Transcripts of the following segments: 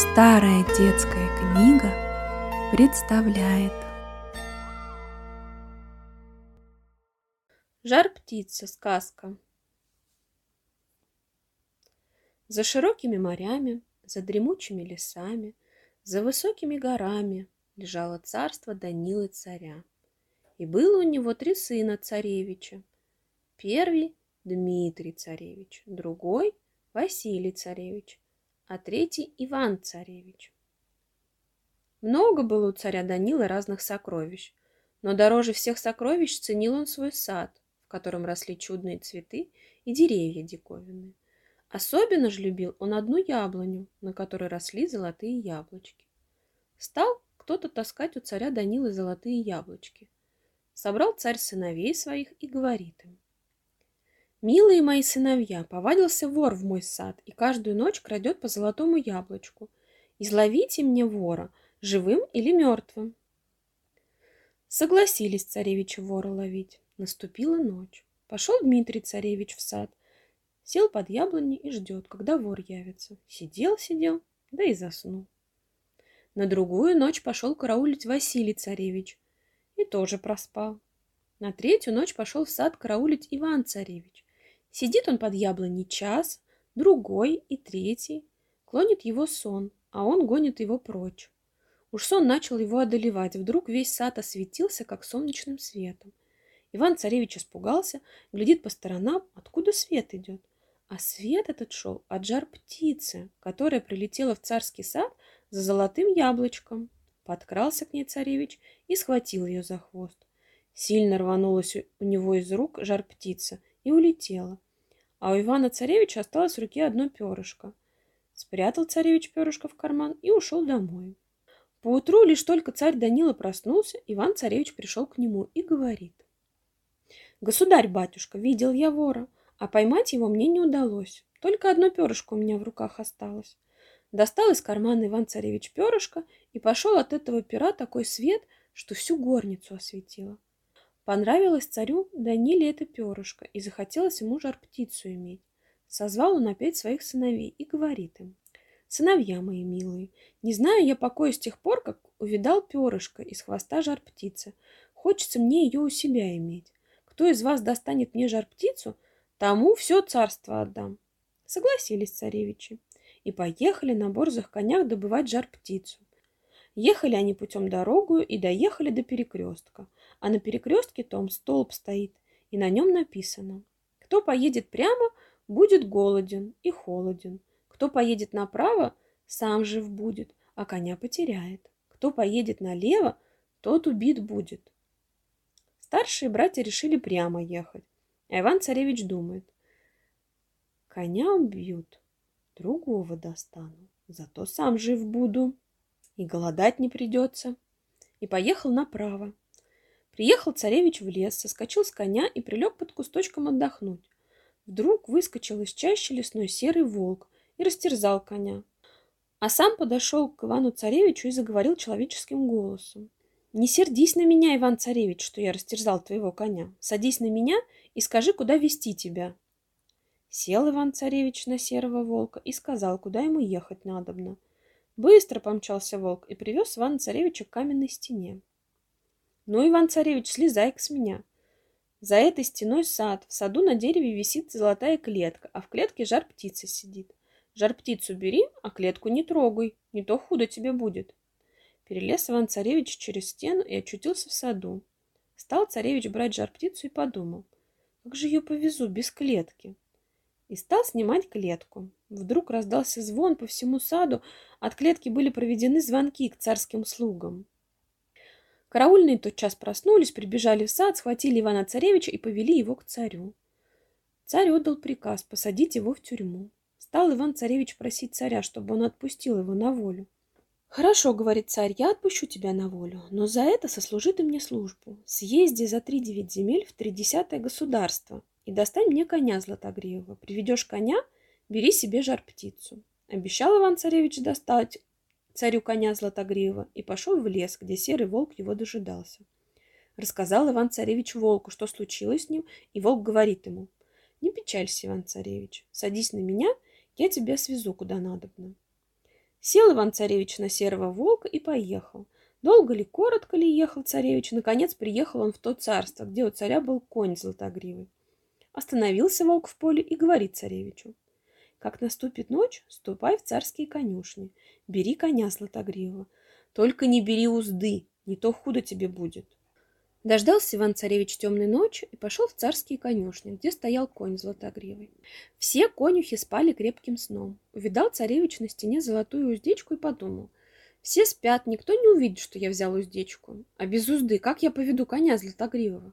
Старая детская книга представляет Жар-птица. Сказка. За широкими морями, за дремучими лесами, за высокими горами лежало царство Данилы царя. И было у него три сына царевича. Первый – Дмитрий царевич, другой – Василий царевич, а третий – Иван царевич. Много было у царя Данилы разных сокровищ, но дороже всех сокровищ ценил он свой сад, в котором росли чудные цветы и деревья диковинные. Особенно же любил он одну яблоню, на которой росли золотые яблочки. Стал кто-то таскать у царя Данилы золотые яблочки. Собрал царь сыновей своих и говорит им – Милые мои сыновья, повадился вор в мой сад и каждую ночь крадет по золотому яблочку. Изловите мне вора, живым или мертвым. Согласились царевича вора ловить. Наступила ночь. Пошел Дмитрий царевич в сад, сел под яблони и ждет, когда вор явится. Сидел, сидел, да и заснул. На другую ночь пошел караулить Василий царевич и тоже проспал. На третью ночь пошел в сад караулить Иван царевич Сидит он под яблоней час, другой и третий. Клонит его сон, а он гонит его прочь. Уж сон начал его одолевать. Вдруг весь сад осветился, как солнечным светом. Иван-царевич испугался, глядит по сторонам, откуда свет идет. А свет этот шел от жар птицы, которая прилетела в царский сад за золотым яблочком. Подкрался к ней царевич и схватил ее за хвост. Сильно рванулась у него из рук жар птица и улетела. А у Ивана Царевича осталось в руке одно перышко. Спрятал царевич перышко в карман и ушел домой. Поутру лишь только царь Данила проснулся, Иван-царевич пришел к нему и говорит. «Государь-батюшка, видел я вора, а поймать его мне не удалось. Только одно перышко у меня в руках осталось». Достал из кармана Иван-царевич перышко и пошел от этого пера такой свет, что всю горницу осветило. Понравилось царю Даниле это перышко, и захотелось ему жар-птицу иметь. Созвал он опять своих сыновей и говорит им. «Сыновья мои милые, не знаю я покоя с тех пор, как увидал перышко из хвоста жар-птицы. Хочется мне ее у себя иметь. Кто из вас достанет мне жар-птицу, тому все царство отдам». Согласились царевичи и поехали на борзых конях добывать жар-птицу. Ехали они путем дорогу и доехали до перекрестка – а на перекрестке том столб стоит, и на нем написано «Кто поедет прямо, будет голоден и холоден. Кто поедет направо, сам жив будет, а коня потеряет. Кто поедет налево, тот убит будет». Старшие братья решили прямо ехать, а Иван-царевич думает «Коня убьют, другого достану, зато сам жив буду, и голодать не придется». И поехал направо. Приехал царевич в лес, соскочил с коня и прилег под кусточком отдохнуть. Вдруг выскочил из чащи лесной серый волк и растерзал коня. А сам подошел к Ивану-царевичу и заговорил человеческим голосом. «Не сердись на меня, Иван-царевич, что я растерзал твоего коня. Садись на меня и скажи, куда вести тебя». Сел Иван-царевич на серого волка и сказал, куда ему ехать надобно. Быстро помчался волк и привез Ивана-царевича к каменной стене. Ну, Иван-царевич, слезай-ка с меня. За этой стеной сад. В саду на дереве висит золотая клетка, а в клетке жар птица сидит. Жар птицу бери, а клетку не трогай, не то худо тебе будет. Перелез Иван-царевич через стену и очутился в саду. Стал царевич брать жар птицу и подумал, как же ее повезу без клетки. И стал снимать клетку. Вдруг раздался звон по всему саду, от клетки были проведены звонки к царским слугам. Караульные тотчас проснулись, прибежали в сад, схватили Ивана-царевича и повели его к царю. Царь отдал приказ посадить его в тюрьму. Стал Иван-царевич просить царя, чтобы он отпустил его на волю. «Хорошо, — говорит царь, — я отпущу тебя на волю, но за это сослужи ты мне службу. Съезди за три девять земель в тридесятое государство и достань мне коня Златогреева. Приведешь коня, бери себе жар-птицу». Обещал Иван-царевич достать царю коня Златогреева и пошел в лес, где серый волк его дожидался. Рассказал Иван-царевич волку, что случилось с ним, и волк говорит ему, «Не печалься, Иван-царевич, садись на меня, я тебя свезу куда надобно». Сел Иван-царевич на серого волка и поехал. Долго ли, коротко ли ехал царевич, наконец приехал он в то царство, где у царя был конь золотогривый. Остановился волк в поле и говорит царевичу. Как наступит ночь, ступай в царские конюшни, бери коня златогривого. Только не бери узды, не то худо тебе будет. Дождался Иван-царевич темной ночи и пошел в царские конюшни, где стоял конь золотогривый. Все конюхи спали крепким сном. Увидал царевич на стене золотую уздечку и подумал. Все спят, никто не увидит, что я взял уздечку. А без узды как я поведу коня золотогривого?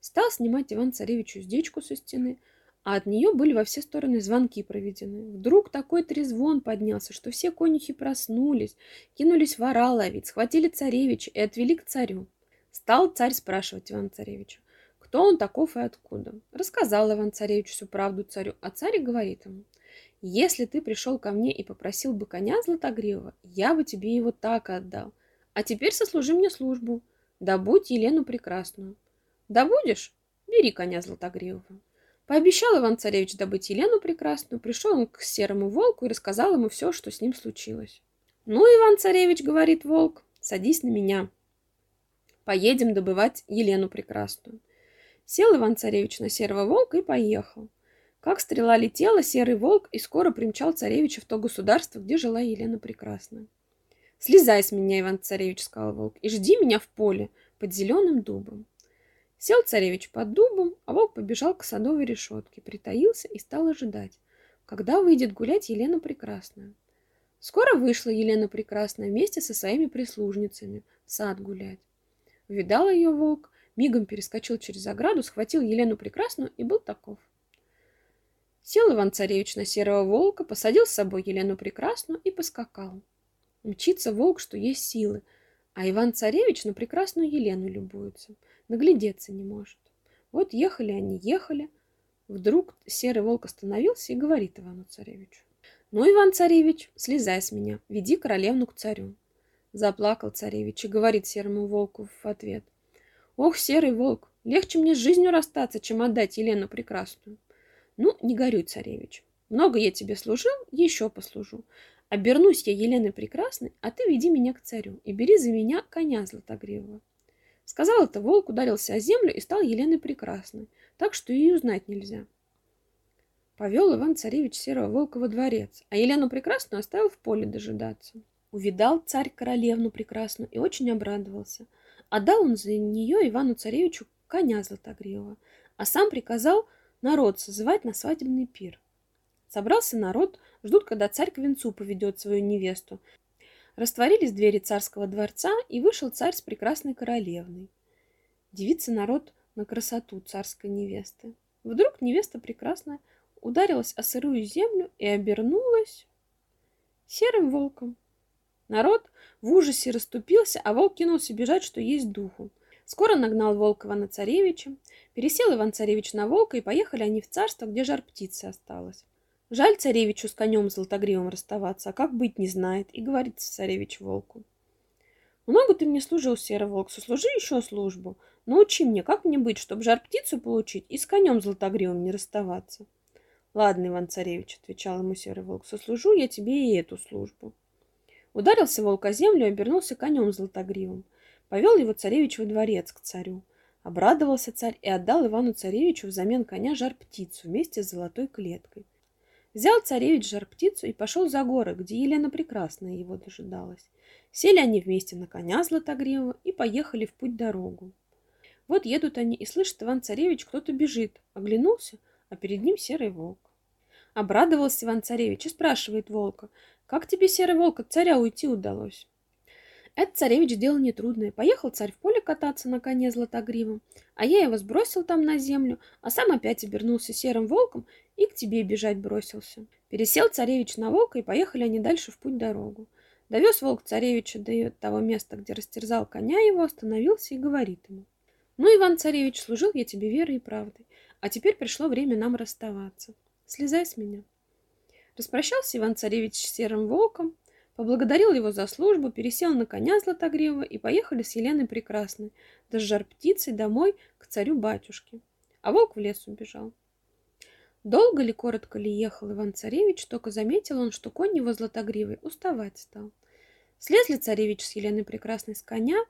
Стал снимать Иван-царевич уздечку со стены, а от нее были во все стороны звонки проведены. Вдруг такой трезвон поднялся, что все конюхи проснулись, кинулись вора ловить, схватили царевича и отвели к царю. Стал царь спрашивать Иван-царевича, кто он таков и откуда. Рассказал Иван-царевич всю правду царю, а царь говорит ему, если ты пришел ко мне и попросил бы коня Златогривого, я бы тебе его так отдал. А теперь сослужи мне службу, добудь Елену Прекрасную. Добудешь? Бери коня Златогривого. Пообещал Иван-царевич добыть Елену Прекрасную, пришел он к серому волку и рассказал ему все, что с ним случилось. «Ну, Иван-царевич, — говорит волк, — садись на меня. Поедем добывать Елену Прекрасную». Сел Иван-царевич на серого волка и поехал. Как стрела летела, серый волк и скоро примчал царевича в то государство, где жила Елена Прекрасная. «Слезай с меня, Иван-царевич, — сказал волк, — и жди меня в поле под зеленым дубом». Сел царевич под дубом, а волк побежал к садовой решетке, притаился и стал ожидать, когда выйдет гулять Елена Прекрасная. Скоро вышла Елена Прекрасная вместе со своими прислужницами в сад гулять. Увидал ее волк, мигом перескочил через ограду, схватил Елену Прекрасную и был таков. Сел Иван-царевич на серого волка, посадил с собой Елену Прекрасную и поскакал. Мчится волк, что есть силы, а Иван-царевич на прекрасную Елену любуется – наглядеться не может. Вот ехали они, ехали. Вдруг серый волк остановился и говорит Ивану-царевичу. «Ну, Иван-царевич, слезай с меня, веди королевну к царю». Заплакал царевич и говорит серому волку в ответ. «Ох, серый волк, легче мне с жизнью расстаться, чем отдать Елену Прекрасную». «Ну, не горюй, царевич. Много я тебе служил, еще послужу. Обернусь я Еленой Прекрасной, а ты веди меня к царю и бери за меня коня златогривого. Сказал это волк, ударился о землю и стал Еленой прекрасной, так что ее узнать нельзя. Повел Иван-царевич серого волка во дворец, а Елену прекрасную оставил в поле дожидаться. Увидал царь королевну прекрасную и очень обрадовался. Отдал он за нее Ивану-царевичу коня златогривого, а сам приказал народ созывать на свадебный пир. Собрался народ, ждут, когда царь к венцу поведет свою невесту, Растворились двери царского дворца, и вышел царь с прекрасной королевной. Девица народ на красоту царской невесты. Вдруг невеста прекрасная ударилась о сырую землю и обернулась серым волком. Народ в ужасе расступился, а волк кинулся бежать, что есть духу. Скоро нагнал волк Ивана Царевича, пересел Иван-Царевич на волка, и поехали они в царство, где жар птицы осталась. Жаль царевичу с конем золотогривым расставаться, а как быть не знает, и говорит царевич волку. Много ты мне служил, серый волк, сослужи еще службу. Научи мне, как мне быть, чтобы жар птицу получить и с конем золотогривым не расставаться. Ладно, Иван-царевич, отвечал ему серый волк, сослужу я тебе и эту службу. Ударился волк о землю и обернулся конем золотогривым. Повел его царевич во дворец к царю. Обрадовался царь и отдал Ивану-царевичу взамен коня жар-птицу вместе с золотой клеткой. Взял царевич жар-птицу и пошел за горы, где Елена Прекрасная его дожидалась. Сели они вместе на коня Златогривого и поехали в путь-дорогу. Вот едут они, и слышит Иван-царевич, кто-то бежит. Оглянулся, а перед ним серый волк. Обрадовался Иван-царевич и спрашивает волка, «Как тебе, серый волк, от царя уйти удалось?» Это царевич дело нетрудное. Поехал царь в поле кататься на коне златогривом, а я его сбросил там на землю, а сам опять обернулся серым волком и к тебе бежать бросился. Пересел царевич на волка, и поехали они дальше в путь-дорогу. Довез волк царевича до того места, где растерзал коня его, остановился и говорит ему. «Ну, Иван-царевич, служил я тебе верой и правдой, а теперь пришло время нам расставаться. Слезай с меня». Распрощался Иван-царевич с серым волком, Поблагодарил его за службу, пересел на коня Златогривого и поехали с Еленой Прекрасной, да с жар птицей домой к царю-батюшке. А волк в лес убежал. Долго ли, коротко ли ехал Иван-царевич, только заметил он, что конь его златогривый уставать стал. Слезли царевич с Еленой Прекрасной с коня,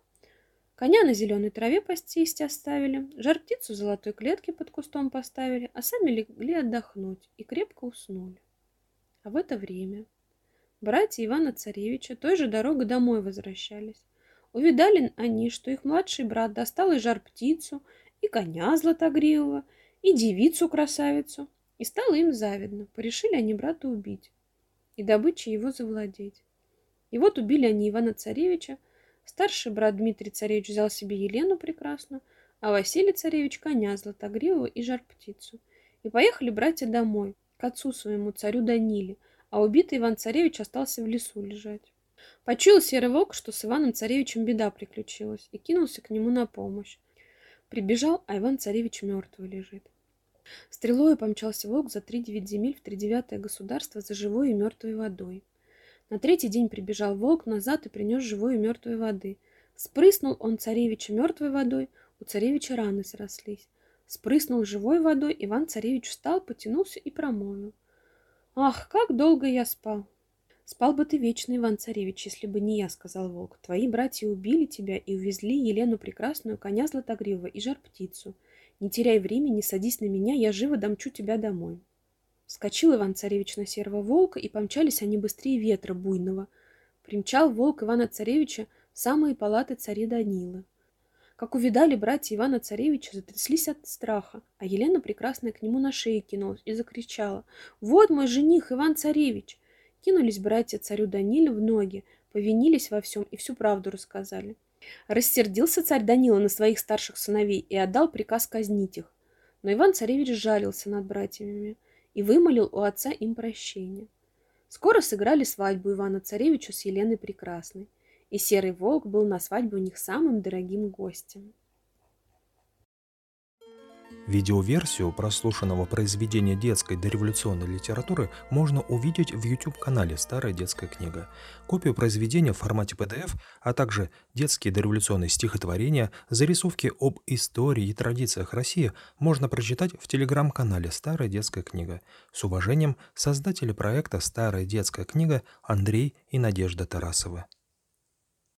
коня на зеленой траве пастись оставили, жар-птицу золотой клетке под кустом поставили, а сами легли отдохнуть и крепко уснули. А в это время братья Ивана-царевича той же дорогой домой возвращались. Увидали они, что их младший брат достал и жар-птицу, и коня златогривого, и девицу-красавицу, и стало им завидно. Порешили они брата убить и добычей его завладеть. И вот убили они Ивана-царевича, старший брат Дмитрий царевич взял себе Елену прекрасную, а Василий царевич коня златогривого и жар-птицу. И поехали братья домой, к отцу своему, царю Даниле, а убитый Иван-царевич остался в лесу лежать. Почуял серый волк, что с Иваном-царевичем беда приключилась, и кинулся к нему на помощь. Прибежал, а Иван-царевич мертвый лежит. Стрелою помчался волк за три девять земель в тридевятое государство за живой и мертвой водой. На третий день прибежал волк назад и принес живой и мертвой воды. Спрыснул он царевича мертвой водой, у царевича раны срослись. Спрыснул живой водой, Иван-царевич встал, потянулся и промолвил. «Ах, как долго я спал!» «Спал бы ты вечно, Иван-царевич, если бы не я», — сказал волк. «Твои братья убили тебя и увезли Елену Прекрасную, коня Златогрива и жар-птицу. Не теряй времени, садись на меня, я живо домчу тебя домой. Вскочил Иван-царевич на серого волка, и помчались они быстрее ветра буйного. Примчал волк Ивана-царевича в самые палаты цари Данилы. Как увидали братья Ивана-царевича, затряслись от страха, а Елена прекрасная к нему на шею кинулась и закричала «Вот мой жених Иван-царевич!» Кинулись братья царю Даниле в ноги, повинились во всем и всю правду рассказали. Рассердился царь Данила на своих старших сыновей и отдал приказ казнить их. Но Иван-царевич жалился над братьями и вымолил у отца им прощение. Скоро сыграли свадьбу Ивана-царевича с Еленой Прекрасной, и Серый Волк был на свадьбе у них самым дорогим гостем. Видеоверсию прослушанного произведения детской дореволюционной литературы можно увидеть в YouTube-канале «Старая детская книга». Копию произведения в формате PDF, а также детские дореволюционные стихотворения, зарисовки об истории и традициях России можно прочитать в телеграм-канале «Старая детская книга». С уважением, создатели проекта «Старая детская книга» Андрей и Надежда Тарасова.